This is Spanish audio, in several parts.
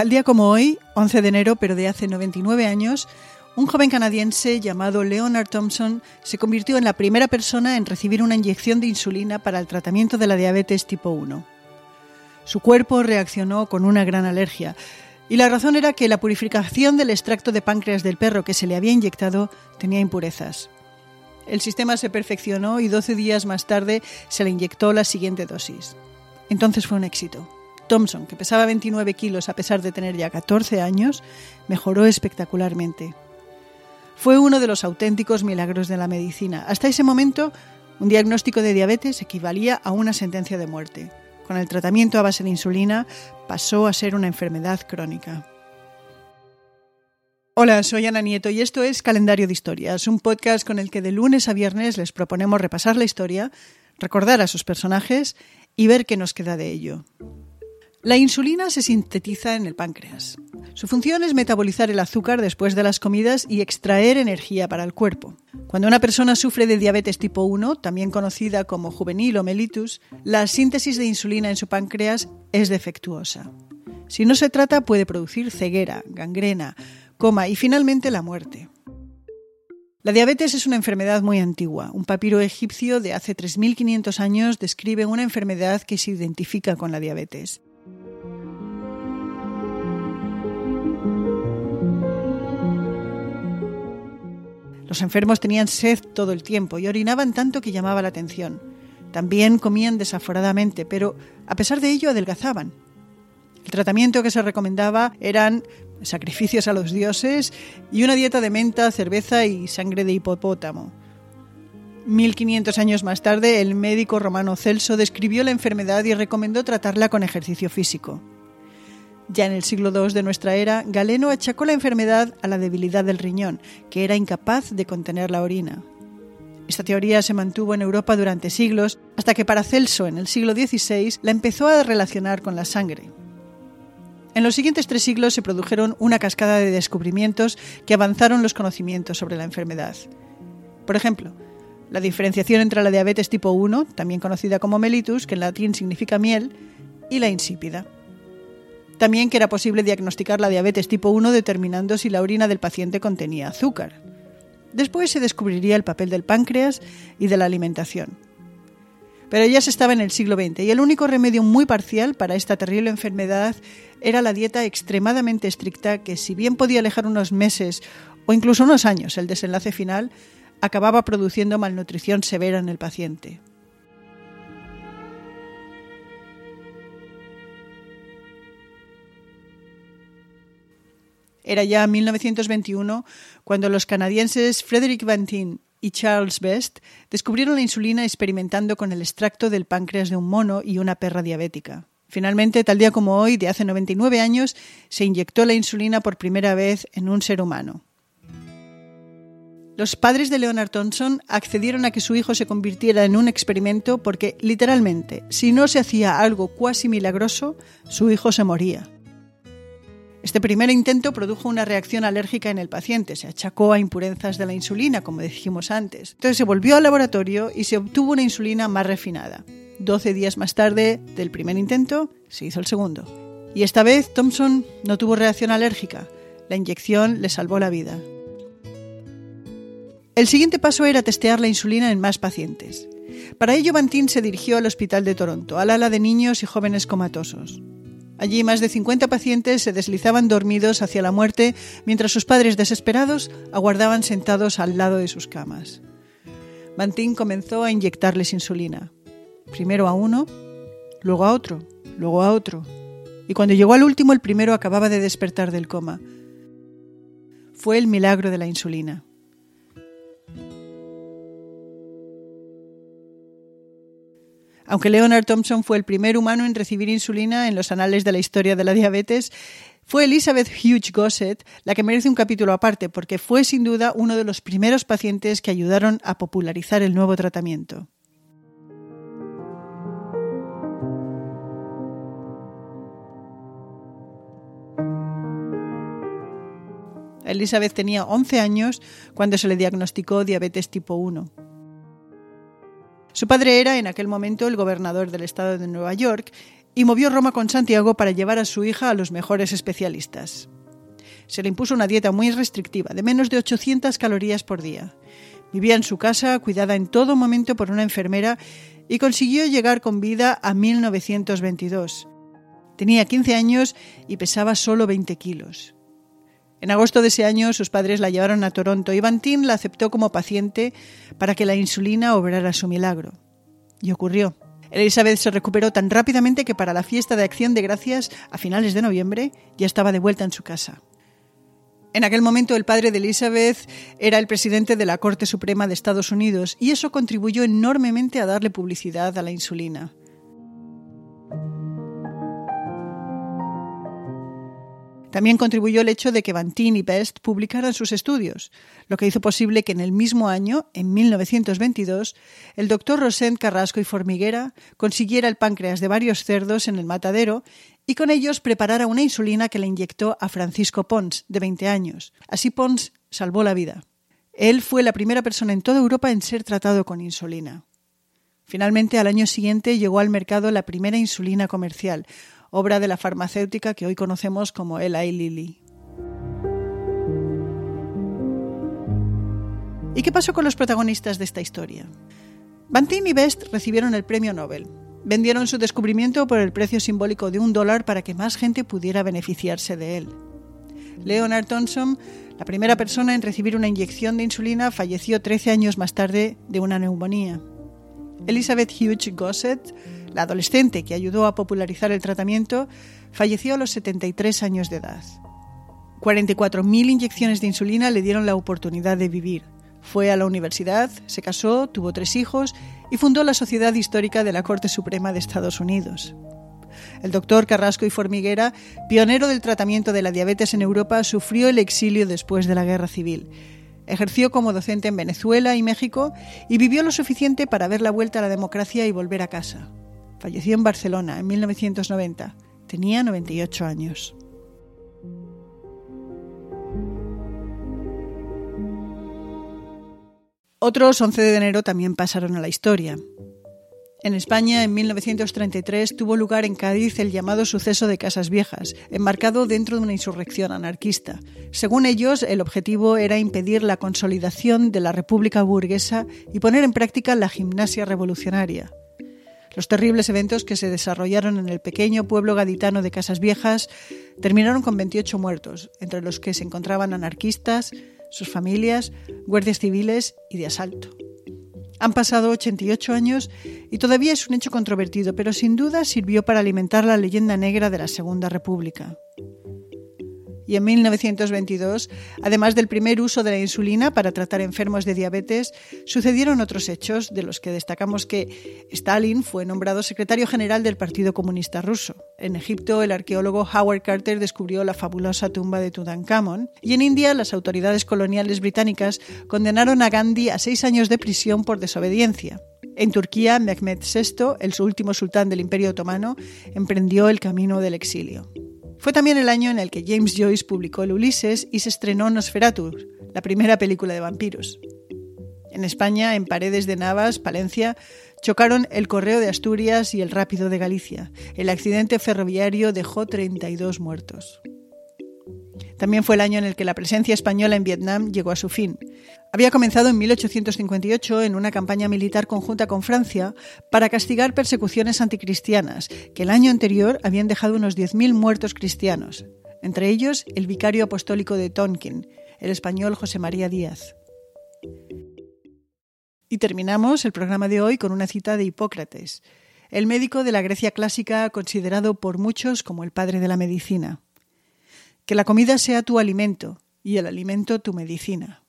Tal día como hoy, 11 de enero, pero de hace 99 años, un joven canadiense llamado Leonard Thompson se convirtió en la primera persona en recibir una inyección de insulina para el tratamiento de la diabetes tipo 1. Su cuerpo reaccionó con una gran alergia y la razón era que la purificación del extracto de páncreas del perro que se le había inyectado tenía impurezas. El sistema se perfeccionó y 12 días más tarde se le inyectó la siguiente dosis. Entonces fue un éxito. Thompson, que pesaba 29 kilos a pesar de tener ya 14 años, mejoró espectacularmente. Fue uno de los auténticos milagros de la medicina. Hasta ese momento, un diagnóstico de diabetes equivalía a una sentencia de muerte. Con el tratamiento a base de insulina pasó a ser una enfermedad crónica. Hola, soy Ana Nieto y esto es Calendario de Historias, un podcast con el que de lunes a viernes les proponemos repasar la historia, recordar a sus personajes y ver qué nos queda de ello. La insulina se sintetiza en el páncreas. Su función es metabolizar el azúcar después de las comidas y extraer energía para el cuerpo. Cuando una persona sufre de diabetes tipo 1, también conocida como juvenil o mellitus, la síntesis de insulina en su páncreas es defectuosa. Si no se trata, puede producir ceguera, gangrena, coma y finalmente la muerte. La diabetes es una enfermedad muy antigua. Un papiro egipcio de hace 3.500 años describe una enfermedad que se identifica con la diabetes. Los enfermos tenían sed todo el tiempo y orinaban tanto que llamaba la atención. También comían desaforadamente, pero a pesar de ello adelgazaban. El tratamiento que se recomendaba eran sacrificios a los dioses y una dieta de menta, cerveza y sangre de hipopótamo. 1500 años más tarde, el médico romano Celso describió la enfermedad y recomendó tratarla con ejercicio físico. Ya en el siglo II de nuestra era, Galeno achacó la enfermedad a la debilidad del riñón, que era incapaz de contener la orina. Esta teoría se mantuvo en Europa durante siglos, hasta que Paracelso, en el siglo XVI, la empezó a relacionar con la sangre. En los siguientes tres siglos se produjeron una cascada de descubrimientos que avanzaron los conocimientos sobre la enfermedad. Por ejemplo, la diferenciación entre la diabetes tipo 1, también conocida como mellitus, que en latín significa miel, y la insípida. También que era posible diagnosticar la diabetes tipo 1 determinando si la orina del paciente contenía azúcar. Después se descubriría el papel del páncreas y de la alimentación. Pero ya se estaba en el siglo XX y el único remedio muy parcial para esta terrible enfermedad era la dieta extremadamente estricta que, si bien podía alejar unos meses o incluso unos años el desenlace final, acababa produciendo malnutrición severa en el paciente. Era ya 1921 cuando los canadienses Frederick Bantin y Charles Best descubrieron la insulina experimentando con el extracto del páncreas de un mono y una perra diabética. Finalmente, tal día como hoy, de hace 99 años, se inyectó la insulina por primera vez en un ser humano. Los padres de Leonard Thompson accedieron a que su hijo se convirtiera en un experimento porque, literalmente, si no se hacía algo cuasi milagroso, su hijo se moría. Este primer intento produjo una reacción alérgica en el paciente, se achacó a impurezas de la insulina, como dijimos antes. Entonces se volvió al laboratorio y se obtuvo una insulina más refinada. Doce días más tarde del primer intento, se hizo el segundo. Y esta vez Thompson no tuvo reacción alérgica. La inyección le salvó la vida. El siguiente paso era testear la insulina en más pacientes. Para ello, Bantin se dirigió al Hospital de Toronto, al ala de niños y jóvenes comatosos. Allí más de 50 pacientes se deslizaban dormidos hacia la muerte mientras sus padres desesperados aguardaban sentados al lado de sus camas. Bantin comenzó a inyectarles insulina. Primero a uno, luego a otro, luego a otro. Y cuando llegó al último, el primero acababa de despertar del coma. Fue el milagro de la insulina. Aunque Leonard Thompson fue el primer humano en recibir insulina en los anales de la historia de la diabetes, fue Elizabeth Hughes Gossett la que merece un capítulo aparte, porque fue sin duda uno de los primeros pacientes que ayudaron a popularizar el nuevo tratamiento. Elizabeth tenía 11 años cuando se le diagnosticó diabetes tipo 1. Su padre era en aquel momento el gobernador del estado de Nueva York y movió Roma con Santiago para llevar a su hija a los mejores especialistas. Se le impuso una dieta muy restrictiva, de menos de 800 calorías por día. Vivía en su casa, cuidada en todo momento por una enfermera, y consiguió llegar con vida a 1922. Tenía 15 años y pesaba solo 20 kilos. En agosto de ese año sus padres la llevaron a Toronto y Bantín la aceptó como paciente para que la insulina obrara su milagro. Y ocurrió. Elizabeth se recuperó tan rápidamente que para la fiesta de Acción de Gracias, a finales de noviembre, ya estaba de vuelta en su casa. En aquel momento el padre de Elizabeth era el presidente de la Corte Suprema de Estados Unidos y eso contribuyó enormemente a darle publicidad a la insulina. También contribuyó el hecho de que Bantin y Best publicaran sus estudios, lo que hizo posible que en el mismo año, en 1922, el doctor Rosent Carrasco y Formiguera consiguiera el páncreas de varios cerdos en el matadero y con ellos preparara una insulina que le inyectó a Francisco Pons, de 20 años. Así Pons salvó la vida. Él fue la primera persona en toda Europa en ser tratado con insulina. Finalmente, al año siguiente llegó al mercado la primera insulina comercial, obra de la farmacéutica que hoy conocemos como Eli Lilly. ¿Y qué pasó con los protagonistas de esta historia? Bantin y Best recibieron el premio Nobel. Vendieron su descubrimiento por el precio simbólico de un dólar para que más gente pudiera beneficiarse de él. Leonard Thompson, la primera persona en recibir una inyección de insulina, falleció 13 años más tarde de una neumonía. Elizabeth Hughes Gossett, la adolescente que ayudó a popularizar el tratamiento, falleció a los 73 años de edad. 44.000 inyecciones de insulina le dieron la oportunidad de vivir. Fue a la universidad, se casó, tuvo tres hijos y fundó la Sociedad Histórica de la Corte Suprema de Estados Unidos. El doctor Carrasco y Formiguera, pionero del tratamiento de la diabetes en Europa, sufrió el exilio después de la Guerra Civil Ejerció como docente en Venezuela y México y vivió lo suficiente para ver la vuelta a la democracia y volver a casa. Falleció en Barcelona en 1990. Tenía 98 años. Otros 11 de enero también pasaron a la historia. En España, en 1933, tuvo lugar en Cádiz el llamado suceso de Casas Viejas, enmarcado dentro de una insurrección anarquista. Según ellos, el objetivo era impedir la consolidación de la República burguesa y poner en práctica la gimnasia revolucionaria. Los terribles eventos que se desarrollaron en el pequeño pueblo gaditano de Casas Viejas terminaron con 28 muertos, entre los que se encontraban anarquistas, sus familias, guardias civiles y de asalto. Han pasado 88 años y todavía es un hecho controvertido, pero sin duda sirvió para alimentar la leyenda negra de la Segunda República y en 1922, además del primer uso de la insulina para tratar enfermos de diabetes, sucedieron otros hechos de los que destacamos que Stalin fue nombrado secretario general del Partido Comunista Ruso. En Egipto, el arqueólogo Howard Carter descubrió la fabulosa tumba de Tutankamón y en India, las autoridades coloniales británicas condenaron a Gandhi a seis años de prisión por desobediencia. En Turquía, Mehmed VI, el último sultán del Imperio Otomano, emprendió el camino del exilio. Fue también el año en el que James Joyce publicó el Ulises y se estrenó Nosferatu, la primera película de vampiros. En España, en Paredes de Navas, Palencia, chocaron el Correo de Asturias y el Rápido de Galicia. El accidente ferroviario dejó 32 muertos. También fue el año en el que la presencia española en Vietnam llegó a su fin. Había comenzado en 1858 en una campaña militar conjunta con Francia para castigar persecuciones anticristianas, que el año anterior habían dejado unos 10.000 muertos cristianos, entre ellos el vicario apostólico de Tonkin, el español José María Díaz. Y terminamos el programa de hoy con una cita de Hipócrates, el médico de la Grecia clásica considerado por muchos como el padre de la medicina. Que la comida sea tu alimento y el alimento tu medicina.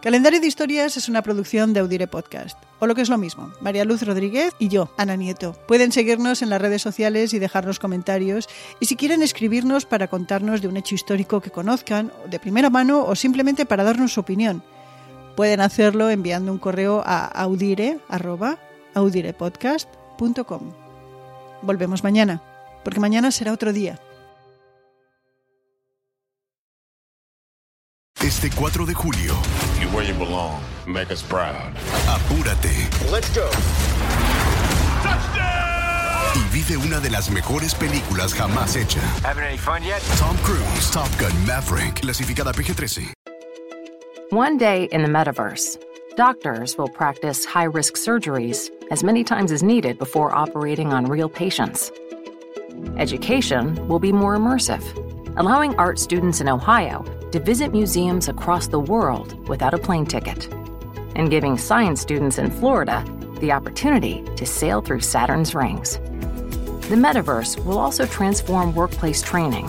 Calendario de Historias es una producción de Audire Podcast, o lo que es lo mismo, María Luz Rodríguez y yo, Ana Nieto. Pueden seguirnos en las redes sociales y dejarnos comentarios, y si quieren escribirnos para contarnos de un hecho histórico que conozcan, de primera mano o simplemente para darnos su opinión, pueden hacerlo enviando un correo a audire.audirepodcast.com. Volvemos mañana porque mañana será otro día. Este 4 de julio. You where you belong. Make us proud. Apúrate. Let's go. Vive una de las mejores películas jamás hecha. Having any fun yet? Tom Cruise, Top Gun Maverick, clasificada PG-13. One day in the metaverse, doctors will practice high risk surgeries as many times as needed before operating on real patients. Education will be more immersive, allowing art students in Ohio to visit museums across the world without a plane ticket, and giving science students in Florida the opportunity to sail through Saturn's rings. The metaverse will also transform workplace training.